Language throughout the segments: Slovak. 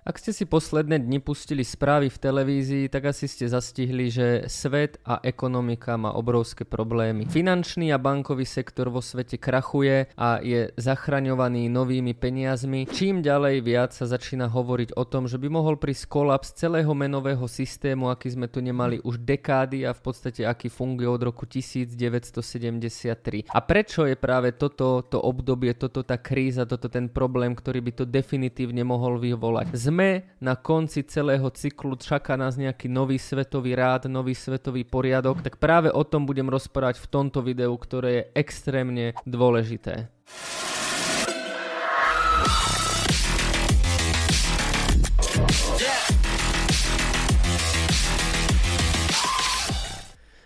Ak ste si posledné dni pustili správy v televízii, tak asi ste zastihli, že svet a ekonomika má obrovské problémy. Finančný a bankový sektor vo svete krachuje a je zachraňovaný novými peniazmi. Čím ďalej viac sa začína hovoriť o tom, že by mohol prísť kolaps celého menového systému, aký sme tu nemali už dekády a v podstate aký funguje od roku 1973. A prečo je práve toto to obdobie, toto tá kríza, toto ten problém, ktorý by to definitívne mohol vyvolať? Sme na konci celého cyklu, čaká nás nejaký nový svetový rád, nový svetový poriadok, tak práve o tom budem rozprávať v tomto videu, ktoré je extrémne dôležité.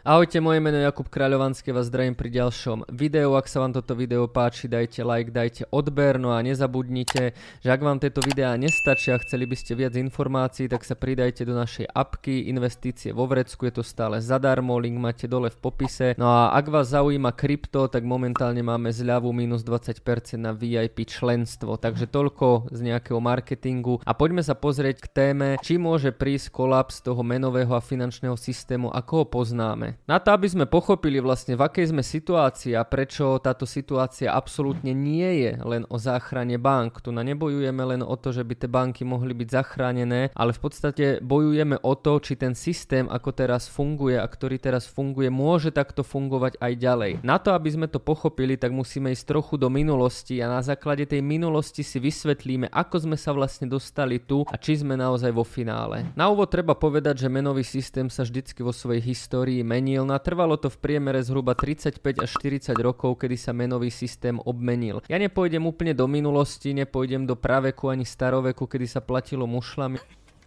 Ahojte, moje meno je Jakub Kráľovanský, vás zdravím pri ďalšom videu. Ak sa vám toto video páči, dajte like, dajte odber, no a nezabudnite, že ak vám tieto videá nestačia a chceli by ste viac informácií, tak sa pridajte do našej apky Investície vo Vrecku, je to stále zadarmo, link máte dole v popise. No a ak vás zaujíma krypto, tak momentálne máme zľavu minus 20% na VIP členstvo, takže toľko z nejakého marketingu. A poďme sa pozrieť k téme, či môže prísť kolaps toho menového a finančného systému, ako ho poznáme. Na to, aby sme pochopili vlastne, v akej sme situácii a prečo táto situácia absolútne nie je len o záchrane bank. Tu na nebojujeme len o to, že by tie banky mohli byť zachránené, ale v podstate bojujeme o to, či ten systém, ako teraz funguje a ktorý teraz funguje, môže takto fungovať aj ďalej. Na to, aby sme to pochopili, tak musíme ísť trochu do minulosti a na základe tej minulosti si vysvetlíme, ako sme sa vlastne dostali tu a či sme naozaj vo finále. Na úvod treba povedať, že menový systém sa vždycky vo svojej histórii mení zmenil. Natrvalo to v priemere zhruba 35 až 40 rokov, kedy sa menový systém obmenil. Ja nepôjdem úplne do minulosti, nepôjdem do praveku ani staroveku, kedy sa platilo mušlami.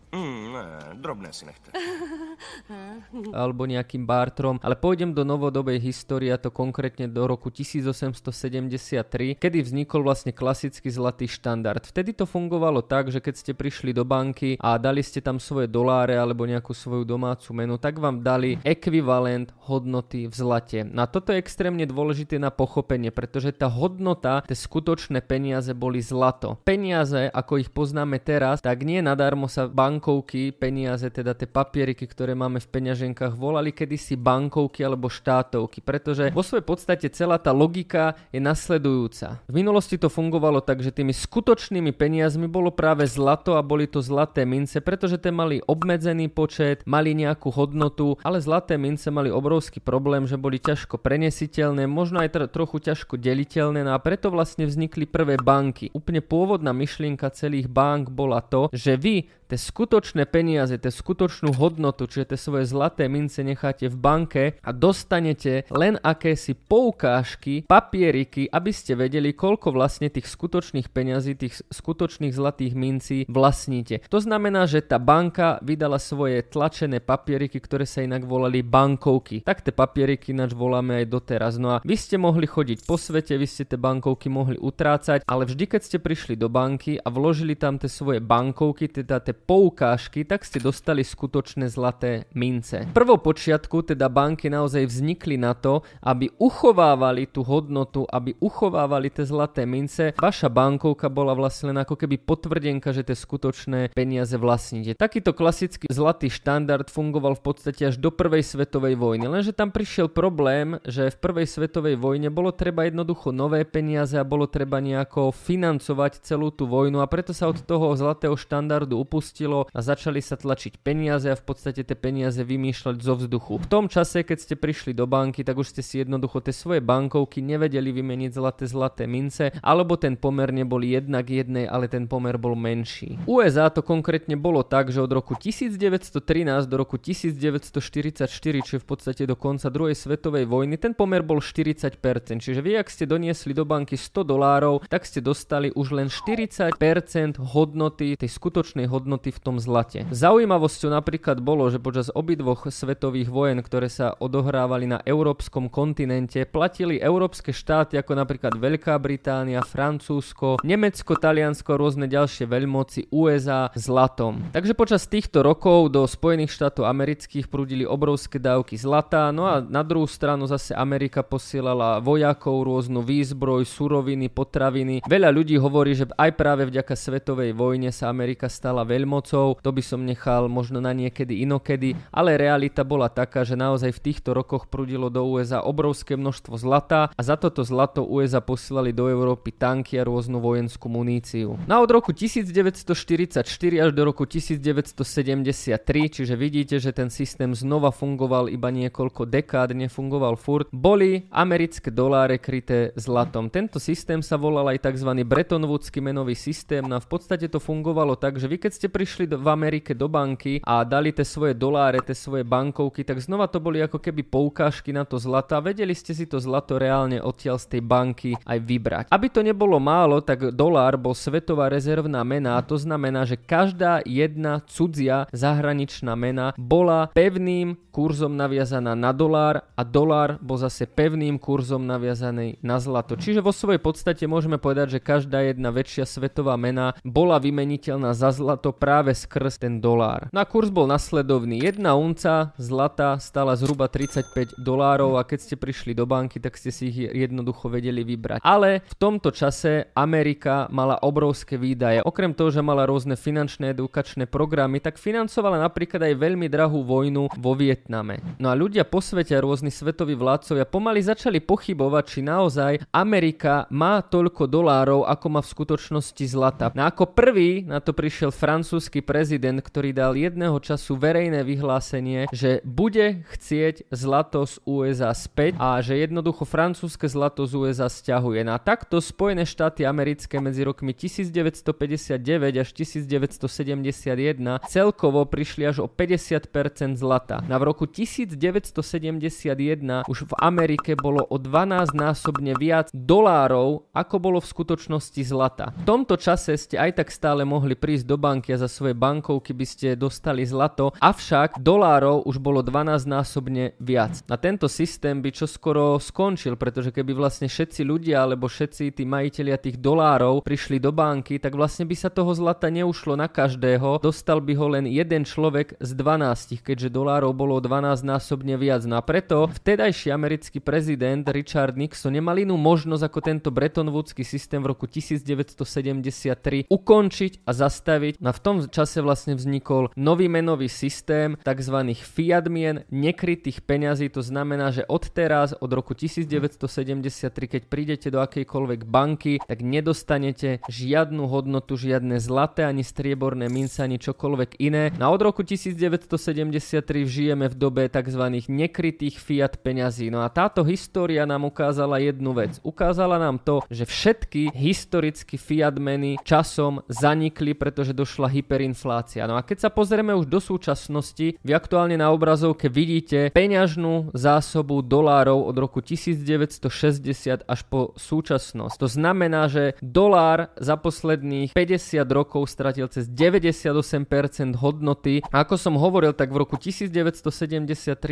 Mm, ne, drobné si nechte. Alebo nejakým Bartrom, ale pôjdem do novodobej histórie, a to konkrétne do roku 1873, kedy vznikol vlastne klasický zlatý štandard. Vtedy to fungovalo tak, že keď ste prišli do banky a dali ste tam svoje doláre alebo nejakú svoju domácu menu, tak vám dali ekvivalent hodnoty v zlate. Na toto je extrémne dôležité na pochopenie, pretože tá hodnota, tie skutočné peniaze boli zlato. Peniaze, ako ich poznáme teraz, tak nie nadarmo sa bank bankovky, peniaze, teda tie papieriky, ktoré máme v peňaženkách, volali kedysi bankovky alebo štátovky, pretože vo svojej podstate celá tá logika je nasledujúca. V minulosti to fungovalo tak, že tými skutočnými peniazmi bolo práve zlato a boli to zlaté mince, pretože tie mali obmedzený počet, mali nejakú hodnotu, ale zlaté mince mali obrovský problém, že boli ťažko prenesiteľné, možno aj tr- trochu ťažko deliteľné no a preto vlastne vznikli prvé banky. Úplne pôvodná myšlienka celých bank bola to, že vy tie skutočné peniaze, tie skutočnú hodnotu, čiže tie svoje zlaté mince necháte v banke a dostanete len akési poukážky, papieriky, aby ste vedeli, koľko vlastne tých skutočných peňazí, tých skutočných zlatých mincí vlastníte. To znamená, že tá banka vydala svoje tlačené papieriky, ktoré sa inak volali bankovky. Tak tie papieriky ináč voláme aj doteraz. No a vy ste mohli chodiť po svete, vy ste tie bankovky mohli utrácať, ale vždy, keď ste prišli do banky a vložili tam tie svoje bankovky, teda tie poukážky, tak ste dostali skutočné zlaté mince. Prvo počiatku teda banky naozaj vznikli na to, aby uchovávali tú hodnotu, aby uchovávali tie zlaté mince. Vaša bankovka bola vlastne len ako keby potvrdenka, že tie skutočné peniaze vlastníte. Takýto klasický zlatý štandard fungoval v podstate až do prvej svetovej vojny, lenže tam prišiel problém, že v prvej svetovej vojne bolo treba jednoducho nové peniaze a bolo treba nejako financovať celú tú vojnu a preto sa od toho zlatého štandardu upustili spustilo a začali sa tlačiť peniaze a v podstate tie peniaze vymýšľať zo vzduchu. V tom čase, keď ste prišli do banky, tak už ste si jednoducho tie svoje bankovky nevedeli vymeniť zlaté zlaté mince, alebo ten pomer nebol jednak jednej, ale ten pomer bol menší. USA to konkrétne bolo tak, že od roku 1913 do roku 1944, čiže v podstate do konca druhej svetovej vojny, ten pomer bol 40%. Čiže vy, ak ste doniesli do banky 100 dolárov, tak ste dostali už len 40% hodnoty, tej skutočnej hodnoty v tom zlate. Zaujímavosťou napríklad bolo, že počas obidvoch svetových vojen, ktoré sa odohrávali na európskom kontinente, platili európske štáty ako napríklad Veľká Británia, Francúzsko, Nemecko, Taliansko rôzne ďalšie veľmoci USA zlatom. Takže počas týchto rokov do Spojených štátov amerických prúdili obrovské dávky zlata, no a na druhú stranu zase Amerika posielala vojakov, rôznu výzbroj, suroviny, potraviny. Veľa ľudí hovorí, že aj práve vďaka svetovej vojne sa Amerika stala veľmocou, to by som nechal možno na niekedy inokedy, ale realita bola taká, že naozaj v týchto rokoch prudilo do USA obrovské množstvo zlata a za toto zlato USA posielali do Európy tanky a rôznu vojenskú muníciu. Na od roku 1944 až do roku 1973, čiže vidíte, že ten systém znova fungoval iba niekoľko dekád, nefungoval furt, boli americké doláre kryté zlatom. Tento systém sa volal aj tzv. Bretton Woodsky menový systém no a v podstate to fungovalo tak, že vy keď ste prišli do, v Amerike do banky a dali tie svoje doláre, tie svoje bankovky, tak znova to boli ako keby poukážky na to zlato a vedeli ste si to zlato reálne odtiaľ z tej banky aj vybrať. Aby to nebolo málo, tak dolár bol svetová rezervná mena a to znamená, že každá jedna cudzia zahraničná mena bola pevným kurzom naviazaná na dolár a dolár bol zase pevným kurzom naviazaný na zlato. Čiže vo svojej podstate môžeme povedať, že každá jedna väčšia svetová mena bola vymeniteľná za zlato práve skrz ten dolár. No kurz bol nasledovný. Jedna unca zlata stala zhruba 35 dolárov a keď ste prišli do banky, tak ste si ich jednoducho vedeli vybrať. Ale v tomto čase Amerika mala obrovské výdaje. Okrem toho, že mala rôzne finančné edukačné programy, tak financovala napríklad aj veľmi drahú vojnu vo Vietname. No a ľudia po svete rôzni svetoví vládcovia pomaly začali pochybovať, či naozaj Amerika má toľko dolárov, ako má v skutočnosti zlata. No ako prvý na to prišiel francúzsky prezident, ktorý dal jedného času verejné vyhlásenie, že bude chcieť zlato z USA späť a že jednoducho francúzske zlato z USA stiahuje. No a takto Spojené štáty americké medzi rokmi 1959 až 1971 celkovo prišli až o 50% zlata. No a v roku 1971 už v Amerike bolo o 12 násobne viac dolárov, ako bolo v skutočnosti zlata. V tomto čase ste aj tak stále mohli prísť do banky a za svoje bankovky by ste dostali zlato, avšak dolárov už bolo 12 násobne viac. Na tento systém by čo skoro skončil, pretože keby vlastne všetci ľudia alebo všetci tí majiteľia tých dolárov prišli do banky, tak vlastne by sa toho zlata neušlo na každého, dostal by ho len jeden človek z 12, keďže dolárov bolo 12 násobne viac. No a preto vtedajší americký prezident Richard Nixon nemal inú možnosť ako tento Bretton Woodsky systém v roku 1973 ukončiť a zastaviť. No a v tom čase vlastne vznikol nový menový systém tzv. fiat mien, nekrytých peňazí. To znamená, že od teraz, od roku 1973, keď prídete do akejkoľvek banky, tak nedostanete žiadnu hodnotu, žiadne zlaté ani strieborné mince, ani čokoľvek iné. A od roku 1973 žijeme v dobe tzv. nekrytých fiat peňazí. No a táto história nám ukázala jednu vec. Ukázala nám to, že všetky historicky fiat meny časom zanikli, pretože došla hyperinflácia. No a keď sa pozrieme už do súčasnosti, vy aktuálne na obrazovke vidíte peňažnú zásobu dolárov od roku 1960 až po súčasnosť. To znamená, že dolár za posledných 50 rokov stratil cez 98% hodnoty. A ako som hovoril, tak v roku 1973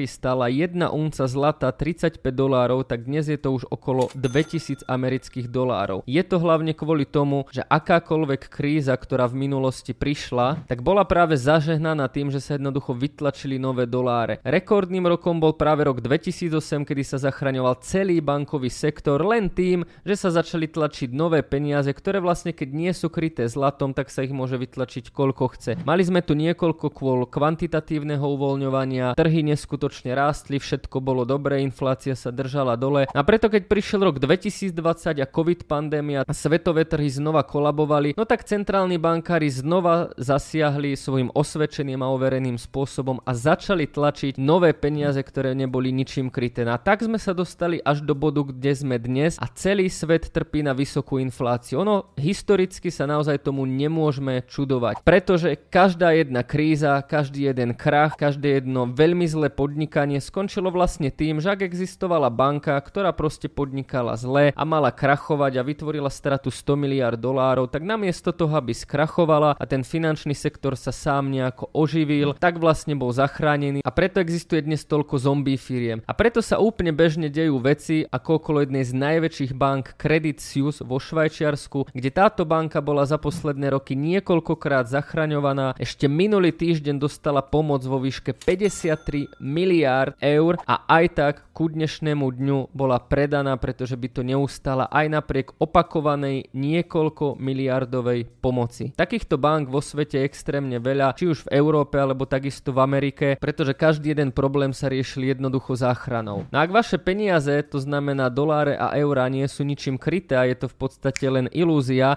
stála jedna unca zlata 35 dolárov, tak dnes je to už okolo 2000 amerických dolárov. Je to hlavne kvôli tomu, že akákoľvek kríza, ktorá v minulosti prišla, tak bola práve zažehnaná tým, že sa jednoducho vytlačili nové doláre. Rekordným rokom bol práve rok 2008, kedy sa zachraňoval celý bankový sektor len tým, že sa začali tlačiť nové peniaze, ktoré vlastne keď nie sú kryté zlatom, tak sa ich môže vytlačiť koľko chce. Mali sme tu niekoľko kvôl kvantitatívneho uvoľňovania, trhy neskutočne rástli, všetko bolo dobré, inflácia sa držala dole. A preto keď prišiel rok 2020 a covid pandémia a svetové trhy znova kolabovali, no tak centrálni bankári znova zasiahli svojim osvedčeným a overeným spôsobom a začali tlačiť nové peniaze, ktoré neboli ničím kryté. No a tak sme sa dostali až do bodu, kde sme dnes a celý svet trpí na vysokú infláciu. Ono historicky sa naozaj tomu nemôžeme čudovať, pretože každá jedna kríza, každý jeden krach, každé jedno veľmi zlé podnikanie skončilo vlastne tým, že ak existovala banka, ktorá proste podnikala zle a mala krachovať a vytvorila stratu 100 miliard dolárov, tak namiesto toho, aby skrachovala a ten finančný sektor sa sám nejako oživil, tak vlastne bol zachránený a preto existuje dnes toľko zombie firiem. A preto sa úplne bežne dejú veci ako okolo jednej z najväčších bank Credit Suisse vo Švajčiarsku, kde táto banka bola za posledné roky niekoľkokrát zachraňovaná. Ešte minulý týždeň dostala pomoc vo výške 53 miliárd eur a aj tak ku dnešnému dňu bola predaná, pretože by to neustala aj napriek opakovanej niekoľko miliardovej pomoci. Takýchto bank vo svete je extrémne veľa, či už v Európe alebo takisto v Amerike, pretože každý jeden problém sa riešil jednoducho záchranou. No ak vaše peniaze, to znamená doláre a eurá, nie sú ničím kryté a je to v podstate len ilúzia,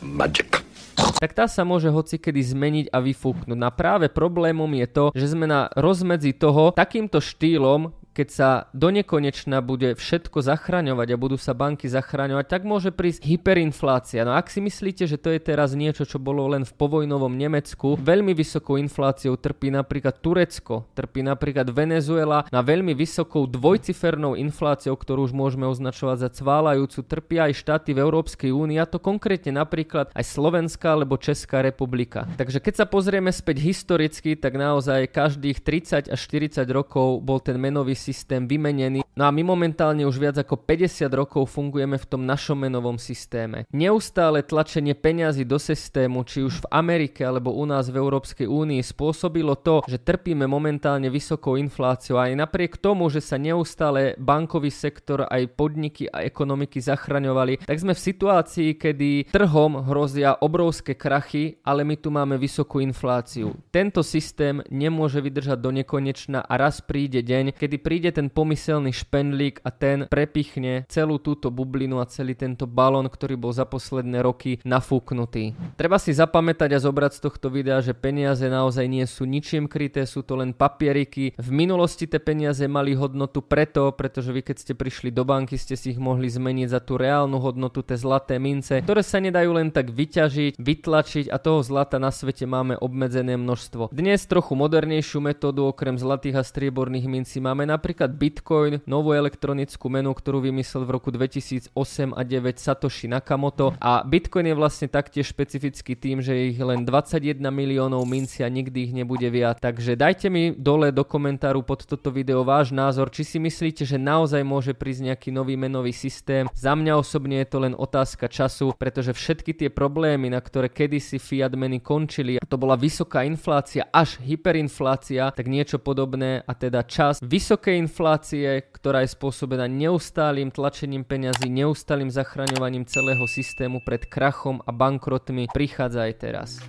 Magic tak tá sa môže hocikedy zmeniť a vyfúknuť. No a práve problémom je to, že sme na rozmedzi toho takýmto štýlom, keď sa do nekonečna bude všetko zachraňovať a budú sa banky zachraňovať, tak môže prísť hyperinflácia. No ak si myslíte, že to je teraz niečo, čo bolo len v povojnovom Nemecku, veľmi vysokou infláciou trpí napríklad Turecko, trpí napríklad Venezuela na veľmi vysokou dvojcifernou infláciou, ktorú už môžeme označovať za cválajúcu, trpia aj štáty v Európskej únii, a to konkrétne napríklad aj Slovenská alebo Česká republika. Takže keď sa pozrieme späť historicky, tak naozaj každých 30 až 40 rokov bol ten menový systém vymenený. No a my momentálne už viac ako 50 rokov fungujeme v tom našom menovom systéme. Neustále tlačenie peňazí do systému, či už v Amerike alebo u nás v Európskej únii spôsobilo to, že trpíme momentálne vysokou infláciou aj napriek tomu, že sa neustále bankový sektor, aj podniky a ekonomiky zachraňovali, tak sme v situácii, kedy trhom hrozia obrovské krachy, ale my tu máme vysokú infláciu. Tento systém nemôže vydržať do nekonečna a raz príde deň, kedy príde príde ten pomyselný špendlík a ten prepichne celú túto bublinu a celý tento balón, ktorý bol za posledné roky nafúknutý. Treba si zapamätať a zobrať z tohto videa, že peniaze naozaj nie sú ničím kryté, sú to len papieriky. V minulosti tie peniaze mali hodnotu preto, pretože vy keď ste prišli do banky, ste si ich mohli zmeniť za tú reálnu hodnotu, tie zlaté mince, ktoré sa nedajú len tak vyťažiť, vytlačiť a toho zlata na svete máme obmedzené množstvo. Dnes trochu modernejšiu metódu okrem zlatých a strieborných mincí máme napríklad napríklad Bitcoin, novú elektronickú menu, ktorú vymyslel v roku 2008 a 9 Satoshi Nakamoto a Bitcoin je vlastne taktiež špecifický tým, že ich len 21 miliónov minci a nikdy ich nebude viac. Takže dajte mi dole do komentáru pod toto video váš názor, či si myslíte, že naozaj môže prísť nejaký nový menový systém. Za mňa osobne je to len otázka času, pretože všetky tie problémy, na ktoré kedysi fiat meny končili, a to bola vysoká inflácia až hyperinflácia, tak niečo podobné a teda čas vysokej inflácie, ktorá je spôsobená neustálým tlačením peňazí, neustálým zachraňovaním celého systému pred krachom a bankrotmi, prichádza aj teraz.